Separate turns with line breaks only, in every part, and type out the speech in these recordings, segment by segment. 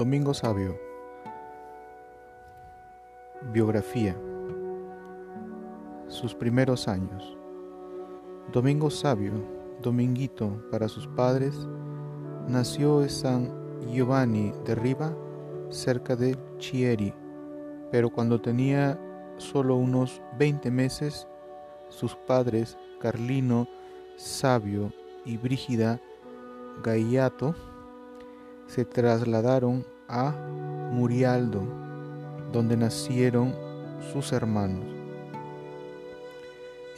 Domingo Sabio. Biografía. Sus primeros años. Domingo Sabio, Dominguito para sus padres, nació en San Giovanni de Riva, cerca de Chieri, pero cuando tenía solo unos 20 meses, sus padres, Carlino Sabio y Brígida Gaiato, se trasladaron a Murialdo, donde nacieron sus hermanos.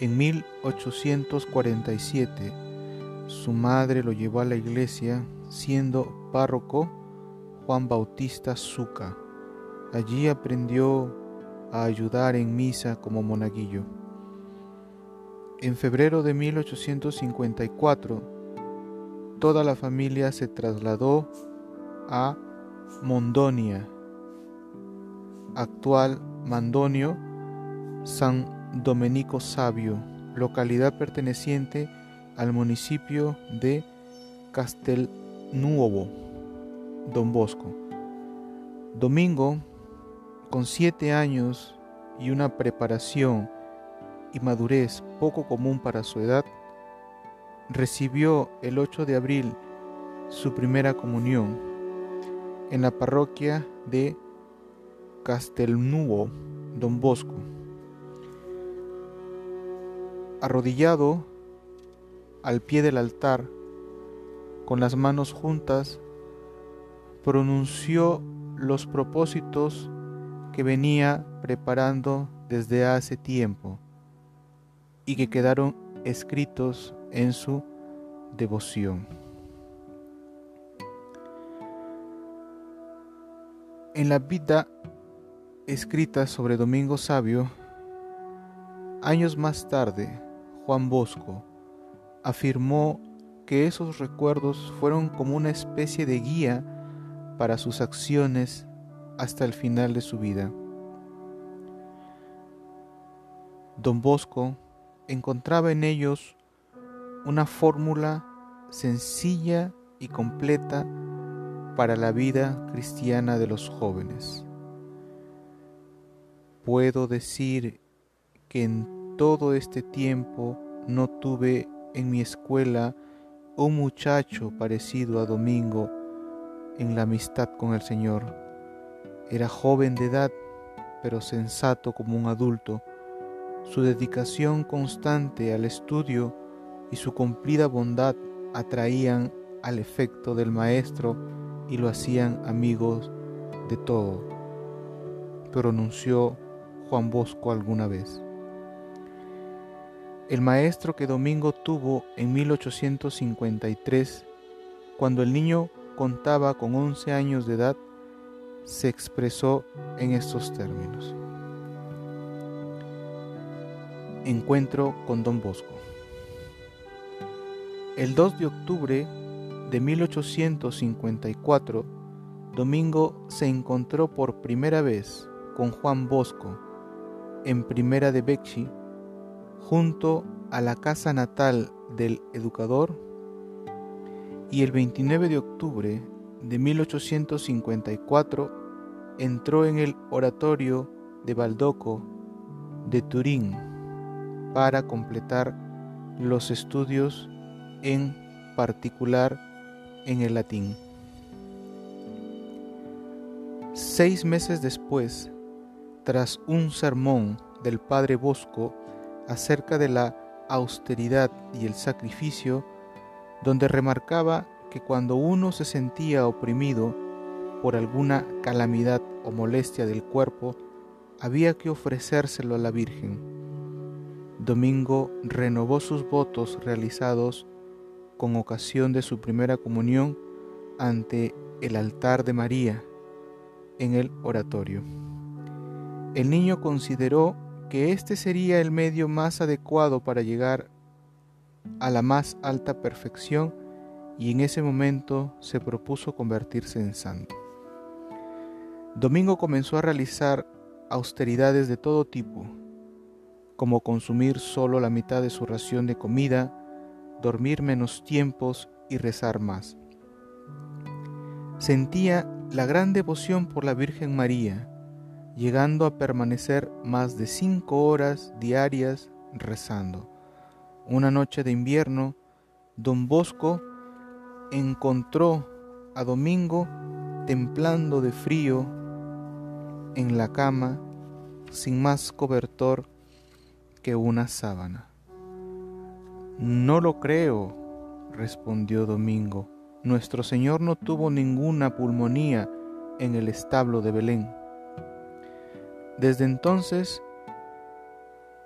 En 1847, su madre lo llevó a la iglesia, siendo párroco Juan Bautista Zuca. Allí aprendió a ayudar en misa como monaguillo. En febrero de 1854, toda la familia se trasladó a Mondonia, actual Mandonio, San Domenico Sabio, localidad perteneciente al municipio de Castelnuovo, Don Bosco. Domingo, con siete años y una preparación y madurez poco común para su edad, recibió el 8 de abril su primera comunión en la parroquia de Castelnuovo, Don Bosco. Arrodillado al pie del altar, con las manos juntas, pronunció los propósitos que venía preparando desde hace tiempo y que quedaron escritos en su devoción. En la vida escrita sobre Domingo Sabio, años más tarde, Juan Bosco afirmó que esos recuerdos fueron como una especie de guía para sus acciones hasta el final de su vida. Don Bosco encontraba en ellos una fórmula sencilla y completa para la vida cristiana de los jóvenes. Puedo decir que en todo este tiempo no tuve en mi escuela un muchacho parecido a Domingo en la amistad con el Señor. Era joven de edad, pero sensato como un adulto. Su dedicación constante al estudio y su cumplida bondad atraían al efecto del Maestro y lo hacían amigos de todo, pronunció Juan Bosco alguna vez. El maestro que Domingo tuvo en 1853, cuando el niño contaba con 11 años de edad, se expresó en estos términos. Encuentro con Don Bosco. El 2 de octubre de 1854, Domingo se encontró por primera vez con Juan Bosco en Primera de Becci, junto a la casa natal del educador, y el 29 de octubre de 1854 entró en el oratorio de Baldoco de Turín para completar los estudios en particular en el latín. Seis meses después, tras un sermón del padre Bosco acerca de la austeridad y el sacrificio, donde remarcaba que cuando uno se sentía oprimido por alguna calamidad o molestia del cuerpo, había que ofrecérselo a la Virgen. Domingo renovó sus votos realizados con ocasión de su primera comunión ante el altar de María en el oratorio. El niño consideró que este sería el medio más adecuado para llegar a la más alta perfección y en ese momento se propuso convertirse en santo. Domingo comenzó a realizar austeridades de todo tipo, como consumir solo la mitad de su ración de comida, dormir menos tiempos y rezar más. Sentía la gran devoción por la Virgen María, llegando a permanecer más de cinco horas diarias rezando. Una noche de invierno, don Bosco encontró a Domingo templando de frío en la cama sin más cobertor que una sábana. No lo creo, respondió Domingo. Nuestro Señor no tuvo ninguna pulmonía en el establo de Belén. Desde entonces,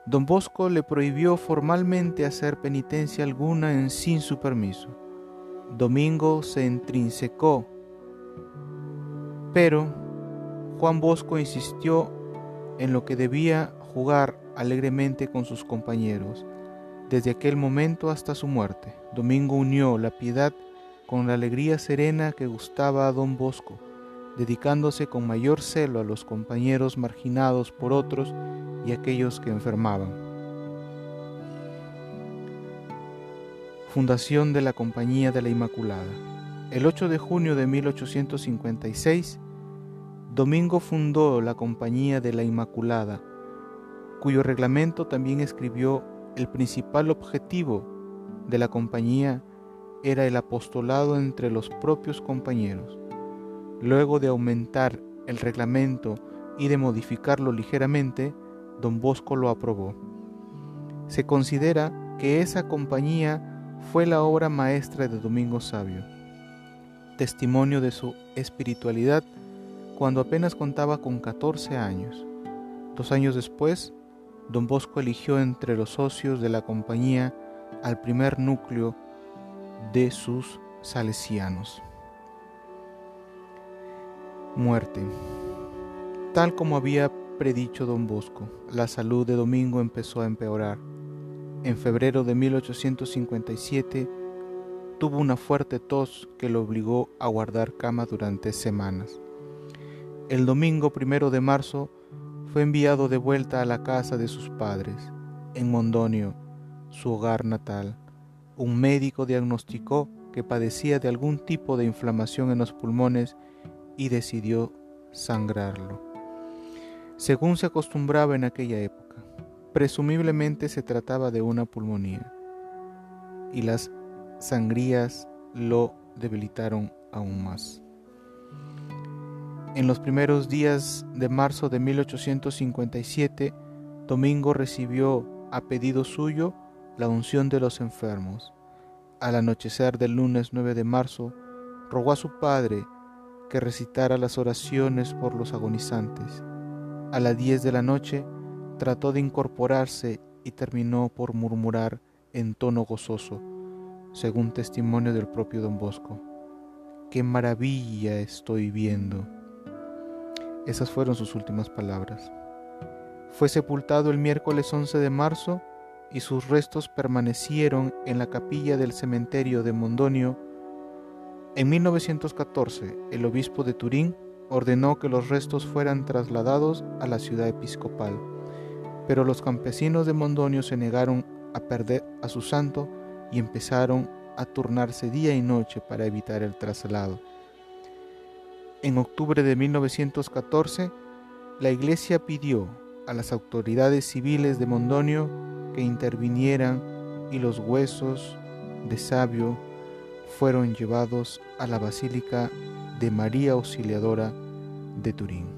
don Bosco le prohibió formalmente hacer penitencia alguna en sin su permiso. Domingo se intrinsecó, pero Juan Bosco insistió en lo que debía jugar alegremente con sus compañeros. Desde aquel momento hasta su muerte, Domingo unió la piedad con la alegría serena que gustaba a don Bosco, dedicándose con mayor celo a los compañeros marginados por otros y aquellos que enfermaban. Fundación de la Compañía de la Inmaculada. El 8 de junio de 1856, Domingo fundó la Compañía de la Inmaculada, cuyo reglamento también escribió el principal objetivo de la compañía era el apostolado entre los propios compañeros. Luego de aumentar el reglamento y de modificarlo ligeramente, don Bosco lo aprobó. Se considera que esa compañía fue la obra maestra de Domingo Sabio, testimonio de su espiritualidad cuando apenas contaba con 14 años. Dos años después, don Bosco eligió entre los socios de la compañía al primer núcleo de sus salesianos. Muerte. Tal como había predicho don Bosco, la salud de Domingo empezó a empeorar. En febrero de 1857 tuvo una fuerte tos que lo obligó a guardar cama durante semanas. El domingo primero de marzo fue enviado de vuelta a la casa de sus padres, en Mondonio, su hogar natal. Un médico diagnosticó que padecía de algún tipo de inflamación en los pulmones y decidió sangrarlo. Según se acostumbraba en aquella época, presumiblemente se trataba de una pulmonía y las sangrías lo debilitaron aún más. En los primeros días de marzo de 1857, Domingo recibió a pedido suyo la unción de los enfermos. Al anochecer del lunes 9 de marzo, rogó a su padre que recitara las oraciones por los agonizantes. A las 10 de la noche trató de incorporarse y terminó por murmurar en tono gozoso, según testimonio del propio don Bosco. ¡Qué maravilla estoy viendo! Esas fueron sus últimas palabras. Fue sepultado el miércoles 11 de marzo y sus restos permanecieron en la capilla del cementerio de Mondonio. En 1914, el obispo de Turín ordenó que los restos fueran trasladados a la ciudad episcopal, pero los campesinos de Mondonio se negaron a perder a su santo y empezaron a turnarse día y noche para evitar el traslado. En octubre de 1914, la Iglesia pidió a las autoridades civiles de Mondonio que intervinieran y los huesos de Sabio fueron llevados a la Basílica de María Auxiliadora de Turín.